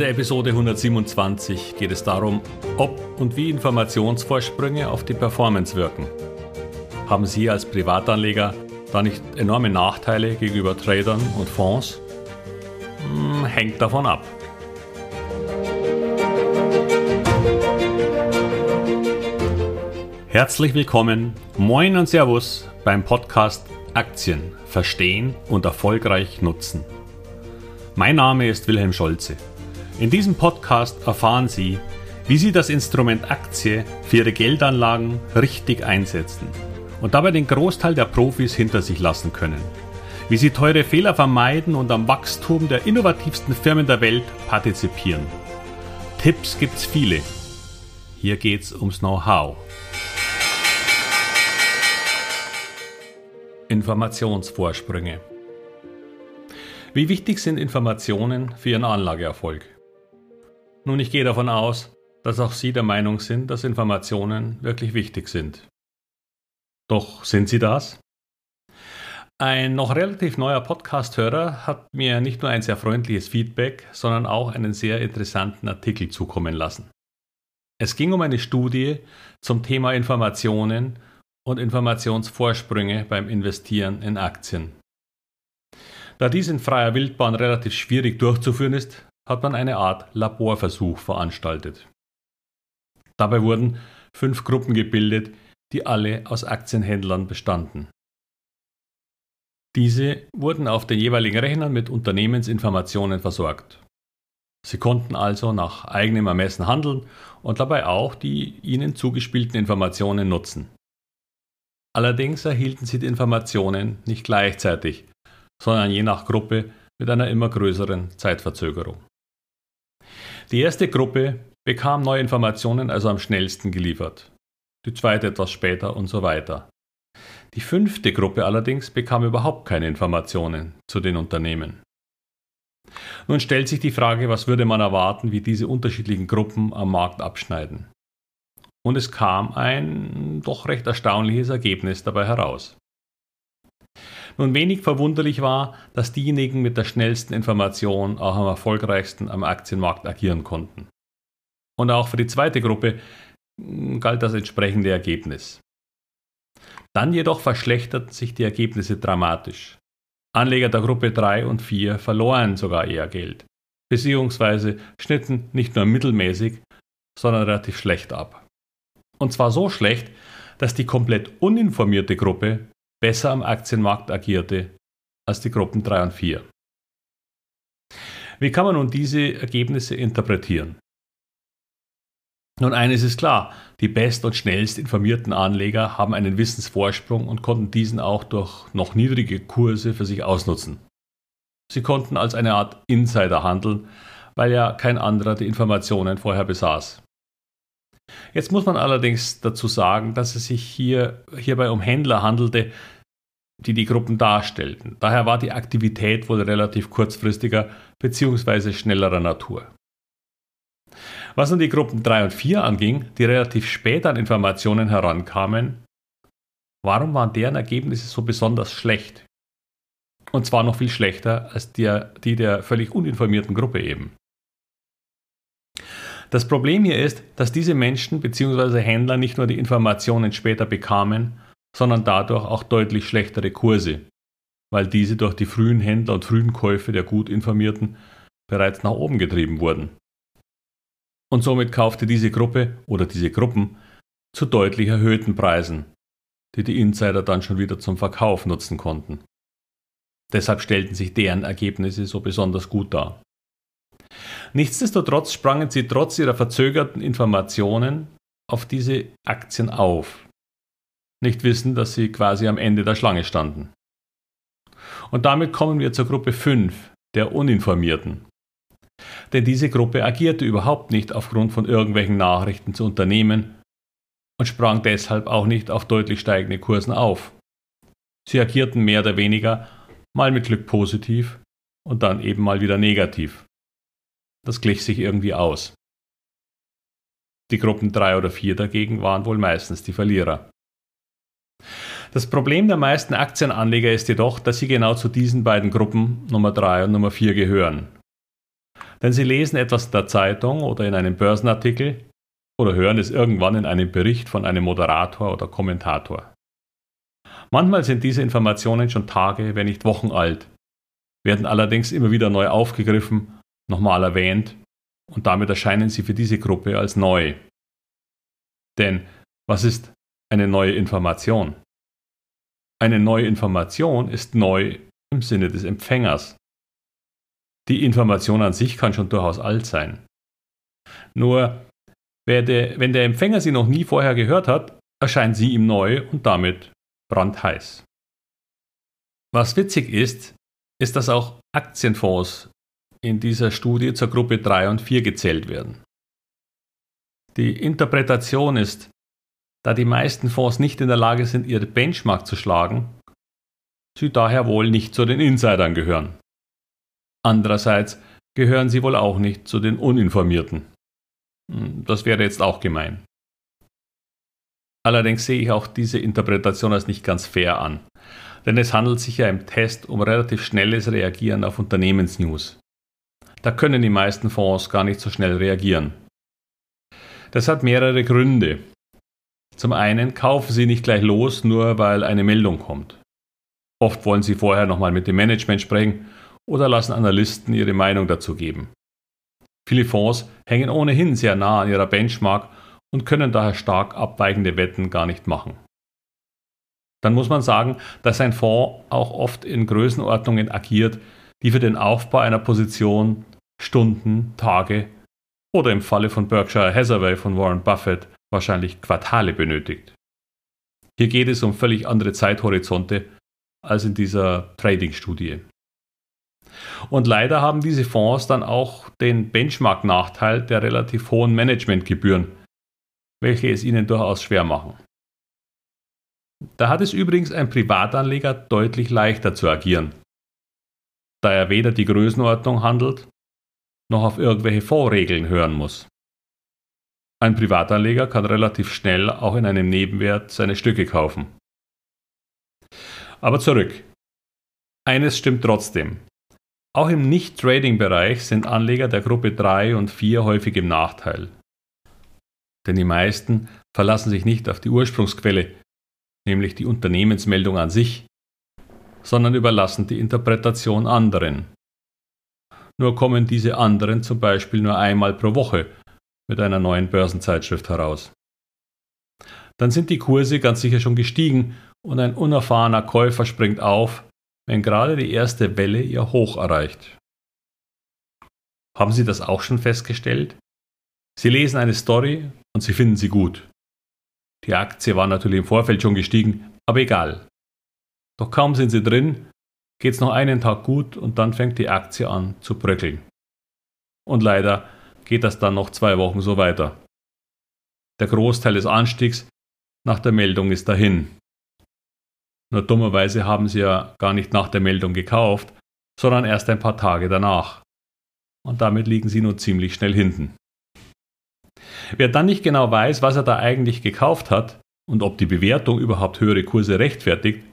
der Episode 127 geht es darum, ob und wie Informationsvorsprünge auf die Performance wirken. Haben Sie als Privatanleger da nicht enorme Nachteile gegenüber Tradern und Fonds? Hm, hängt davon ab. Herzlich willkommen, moin und Servus beim Podcast Aktien verstehen und erfolgreich nutzen. Mein Name ist Wilhelm Scholze. In diesem Podcast erfahren Sie, wie Sie das Instrument Aktie für Ihre Geldanlagen richtig einsetzen und dabei den Großteil der Profis hinter sich lassen können. Wie Sie teure Fehler vermeiden und am Wachstum der innovativsten Firmen der Welt partizipieren. Tipps gibt's viele. Hier geht's ums Know-how. Informationsvorsprünge. Wie wichtig sind Informationen für Ihren Anlageerfolg? Nun, ich gehe davon aus, dass auch Sie der Meinung sind, dass Informationen wirklich wichtig sind. Doch sind sie das? Ein noch relativ neuer Podcast-Hörer hat mir nicht nur ein sehr freundliches Feedback, sondern auch einen sehr interessanten Artikel zukommen lassen. Es ging um eine Studie zum Thema Informationen und Informationsvorsprünge beim Investieren in Aktien. Da dies in freier Wildbahn relativ schwierig durchzuführen ist, hat man eine Art Laborversuch veranstaltet. Dabei wurden fünf Gruppen gebildet, die alle aus Aktienhändlern bestanden. Diese wurden auf den jeweiligen Rechnern mit Unternehmensinformationen versorgt. Sie konnten also nach eigenem Ermessen handeln und dabei auch die ihnen zugespielten Informationen nutzen. Allerdings erhielten sie die Informationen nicht gleichzeitig, sondern je nach Gruppe mit einer immer größeren Zeitverzögerung. Die erste Gruppe bekam neue Informationen also am schnellsten geliefert, die zweite etwas später und so weiter. Die fünfte Gruppe allerdings bekam überhaupt keine Informationen zu den Unternehmen. Nun stellt sich die Frage, was würde man erwarten, wie diese unterschiedlichen Gruppen am Markt abschneiden. Und es kam ein doch recht erstaunliches Ergebnis dabei heraus. Nun wenig verwunderlich war, dass diejenigen mit der schnellsten Information auch am erfolgreichsten am Aktienmarkt agieren konnten. Und auch für die zweite Gruppe hm, galt das entsprechende Ergebnis. Dann jedoch verschlechterten sich die Ergebnisse dramatisch. Anleger der Gruppe 3 und 4 verloren sogar eher Geld, beziehungsweise schnitten nicht nur mittelmäßig, sondern relativ schlecht ab. Und zwar so schlecht, dass die komplett uninformierte Gruppe besser am Aktienmarkt agierte als die Gruppen 3 und 4. Wie kann man nun diese Ergebnisse interpretieren? Nun, eines ist klar, die best und schnellst informierten Anleger haben einen Wissensvorsprung und konnten diesen auch durch noch niedrige Kurse für sich ausnutzen. Sie konnten als eine Art Insider handeln, weil ja kein anderer die Informationen vorher besaß. Jetzt muss man allerdings dazu sagen, dass es sich hier, hierbei um Händler handelte, die die Gruppen darstellten. Daher war die Aktivität wohl relativ kurzfristiger bzw. schnellerer Natur. Was nun die Gruppen 3 und 4 anging, die relativ spät an Informationen herankamen, warum waren deren Ergebnisse so besonders schlecht? Und zwar noch viel schlechter als die, die der völlig uninformierten Gruppe eben. Das Problem hier ist, dass diese Menschen bzw. Händler nicht nur die Informationen später bekamen, sondern dadurch auch deutlich schlechtere Kurse, weil diese durch die frühen Händler und frühen Käufe der gut informierten bereits nach oben getrieben wurden. Und somit kaufte diese Gruppe oder diese Gruppen zu deutlich erhöhten Preisen, die die Insider dann schon wieder zum Verkauf nutzen konnten. Deshalb stellten sich deren Ergebnisse so besonders gut dar. Nichtsdestotrotz sprangen sie trotz ihrer verzögerten Informationen auf diese Aktien auf, nicht wissen, dass sie quasi am Ende der Schlange standen. Und damit kommen wir zur Gruppe 5, der Uninformierten. Denn diese Gruppe agierte überhaupt nicht aufgrund von irgendwelchen Nachrichten zu Unternehmen und sprang deshalb auch nicht auf deutlich steigende Kursen auf. Sie agierten mehr oder weniger mal mit Glück positiv und dann eben mal wieder negativ. Das glich sich irgendwie aus. Die Gruppen 3 oder 4 dagegen waren wohl meistens die Verlierer. Das Problem der meisten Aktienanleger ist jedoch, dass sie genau zu diesen beiden Gruppen Nummer 3 und Nummer 4 gehören. Denn sie lesen etwas in der Zeitung oder in einem Börsenartikel oder hören es irgendwann in einem Bericht von einem Moderator oder Kommentator. Manchmal sind diese Informationen schon Tage, wenn nicht Wochen alt, werden allerdings immer wieder neu aufgegriffen, nochmal erwähnt und damit erscheinen sie für diese Gruppe als neu. Denn was ist eine neue Information? Eine neue Information ist neu im Sinne des Empfängers. Die Information an sich kann schon durchaus alt sein. Nur wenn der Empfänger sie noch nie vorher gehört hat, erscheint sie ihm neu und damit brandheiß. Was witzig ist, ist, dass auch Aktienfonds in dieser Studie zur Gruppe 3 und 4 gezählt werden. Die Interpretation ist, da die meisten Fonds nicht in der Lage sind, ihre Benchmark zu schlagen, sie daher wohl nicht zu den Insidern gehören. Andererseits gehören sie wohl auch nicht zu den Uninformierten. Hm, das wäre jetzt auch gemein. Allerdings sehe ich auch diese Interpretation als nicht ganz fair an, denn es handelt sich ja im Test um relativ schnelles Reagieren auf Unternehmensnews. Da können die meisten Fonds gar nicht so schnell reagieren. Das hat mehrere Gründe. Zum einen kaufen sie nicht gleich los, nur weil eine Meldung kommt. Oft wollen sie vorher nochmal mit dem Management sprechen oder lassen Analysten ihre Meinung dazu geben. Viele Fonds hängen ohnehin sehr nah an ihrer Benchmark und können daher stark abweichende Wetten gar nicht machen. Dann muss man sagen, dass ein Fonds auch oft in Größenordnungen agiert, die für den Aufbau einer Position Stunden, Tage oder im Falle von Berkshire Hathaway von Warren Buffett wahrscheinlich Quartale benötigt. Hier geht es um völlig andere Zeithorizonte als in dieser Trading-Studie. Und leider haben diese Fonds dann auch den Benchmark-Nachteil der relativ hohen Managementgebühren, welche es ihnen durchaus schwer machen. Da hat es übrigens ein Privatanleger deutlich leichter zu agieren, da er weder die Größenordnung handelt, noch auf irgendwelche Fondsregeln hören muss. Ein Privatanleger kann relativ schnell auch in einem Nebenwert seine Stücke kaufen. Aber zurück. Eines stimmt trotzdem. Auch im Nicht-Trading-Bereich sind Anleger der Gruppe 3 und 4 häufig im Nachteil. Denn die meisten verlassen sich nicht auf die Ursprungsquelle, nämlich die Unternehmensmeldung an sich, sondern überlassen die Interpretation anderen. Nur kommen diese anderen zum Beispiel nur einmal pro Woche mit einer neuen Börsenzeitschrift heraus. Dann sind die Kurse ganz sicher schon gestiegen und ein unerfahrener Käufer springt auf, wenn gerade die erste Welle ihr Hoch erreicht. Haben Sie das auch schon festgestellt? Sie lesen eine Story und Sie finden sie gut. Die Aktie war natürlich im Vorfeld schon gestiegen, aber egal. Doch kaum sind Sie drin, geht es noch einen Tag gut und dann fängt die Aktie an zu bröckeln. Und leider geht das dann noch zwei Wochen so weiter. Der Großteil des Anstiegs nach der Meldung ist dahin. Nur dummerweise haben sie ja gar nicht nach der Meldung gekauft, sondern erst ein paar Tage danach. Und damit liegen sie nun ziemlich schnell hinten. Wer dann nicht genau weiß, was er da eigentlich gekauft hat und ob die Bewertung überhaupt höhere Kurse rechtfertigt,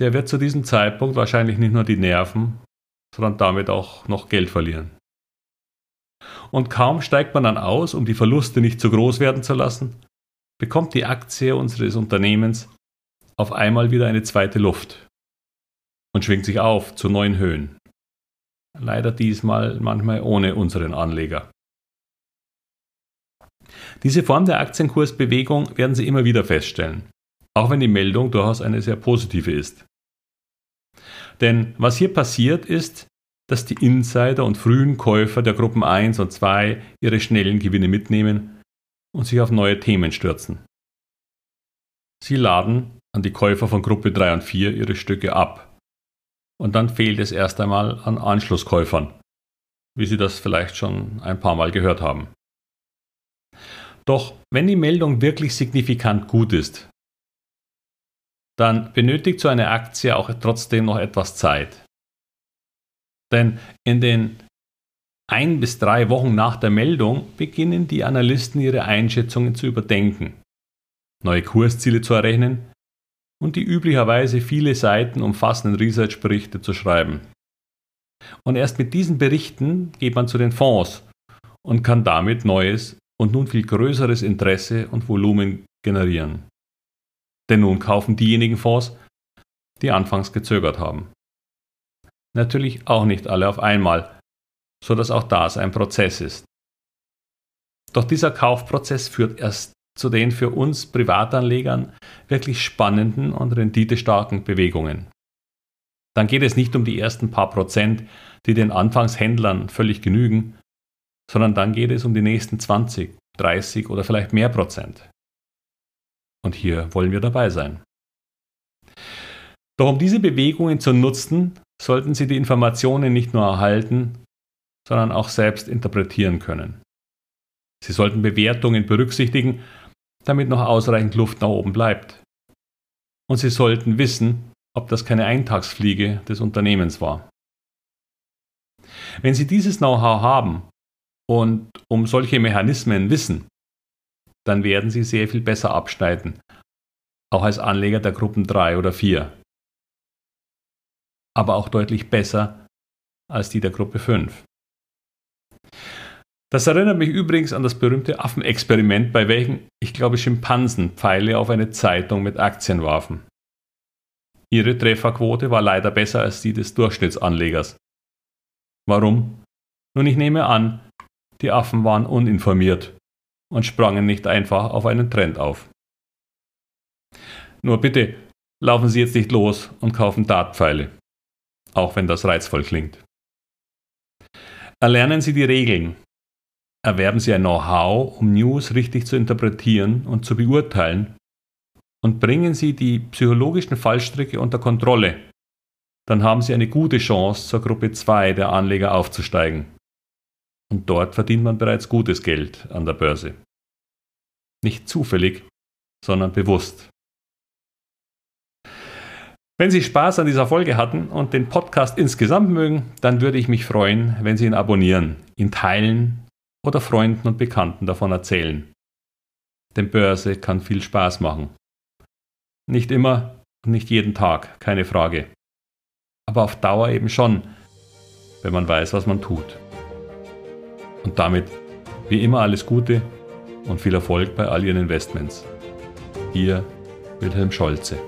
der wird zu diesem Zeitpunkt wahrscheinlich nicht nur die Nerven, sondern damit auch noch Geld verlieren. Und kaum steigt man dann aus, um die Verluste nicht zu groß werden zu lassen, bekommt die Aktie unseres Unternehmens auf einmal wieder eine zweite Luft und schwingt sich auf zu neuen Höhen. Leider diesmal manchmal ohne unseren Anleger. Diese Form der Aktienkursbewegung werden Sie immer wieder feststellen, auch wenn die Meldung durchaus eine sehr positive ist. Denn was hier passiert ist, dass die Insider und frühen Käufer der Gruppen 1 und 2 ihre schnellen Gewinne mitnehmen und sich auf neue Themen stürzen. Sie laden an die Käufer von Gruppe 3 und 4 ihre Stücke ab. Und dann fehlt es erst einmal an Anschlusskäufern, wie Sie das vielleicht schon ein paar Mal gehört haben. Doch wenn die Meldung wirklich signifikant gut ist, dann benötigt so eine Aktie auch trotzdem noch etwas Zeit. Denn in den ein bis drei Wochen nach der Meldung beginnen die Analysten ihre Einschätzungen zu überdenken, neue Kursziele zu errechnen und die üblicherweise viele Seiten umfassenden Research-Berichte zu schreiben. Und erst mit diesen Berichten geht man zu den Fonds und kann damit neues und nun viel größeres Interesse und Volumen generieren. Denn nun kaufen diejenigen Fonds, die anfangs gezögert haben. Natürlich auch nicht alle auf einmal, so dass auch das ein Prozess ist. Doch dieser Kaufprozess führt erst zu den für uns Privatanlegern wirklich spannenden und renditestarken Bewegungen. Dann geht es nicht um die ersten paar Prozent, die den Anfangshändlern völlig genügen, sondern dann geht es um die nächsten 20, 30 oder vielleicht mehr Prozent. Und hier wollen wir dabei sein. Doch um diese Bewegungen zu nutzen, sollten Sie die Informationen nicht nur erhalten, sondern auch selbst interpretieren können. Sie sollten Bewertungen berücksichtigen, damit noch ausreichend Luft nach oben bleibt. Und Sie sollten wissen, ob das keine Eintagsfliege des Unternehmens war. Wenn Sie dieses Know-how haben und um solche Mechanismen wissen, dann werden Sie sehr viel besser abschneiden, auch als Anleger der Gruppen 3 oder 4. Aber auch deutlich besser als die der Gruppe 5. Das erinnert mich übrigens an das berühmte Affenexperiment, bei welchem, ich glaube, Schimpansen Pfeile auf eine Zeitung mit Aktien warfen. Ihre Trefferquote war leider besser als die des Durchschnittsanlegers. Warum? Nun, ich nehme an, die Affen waren uninformiert und sprangen nicht einfach auf einen Trend auf. Nur bitte, laufen Sie jetzt nicht los und kaufen Dartpfeile, auch wenn das reizvoll klingt. Erlernen Sie die Regeln. Erwerben Sie ein Know-how, um News richtig zu interpretieren und zu beurteilen und bringen Sie die psychologischen Fallstricke unter Kontrolle, dann haben Sie eine gute Chance, zur Gruppe 2 der Anleger aufzusteigen. Und dort verdient man bereits gutes Geld an der Börse. Nicht zufällig, sondern bewusst. Wenn Sie Spaß an dieser Folge hatten und den Podcast insgesamt mögen, dann würde ich mich freuen, wenn Sie ihn abonnieren, ihn teilen oder Freunden und Bekannten davon erzählen. Denn Börse kann viel Spaß machen. Nicht immer und nicht jeden Tag, keine Frage. Aber auf Dauer eben schon, wenn man weiß, was man tut. Und damit wie immer alles Gute und viel Erfolg bei all Ihren Investments. Ihr Wilhelm Scholze.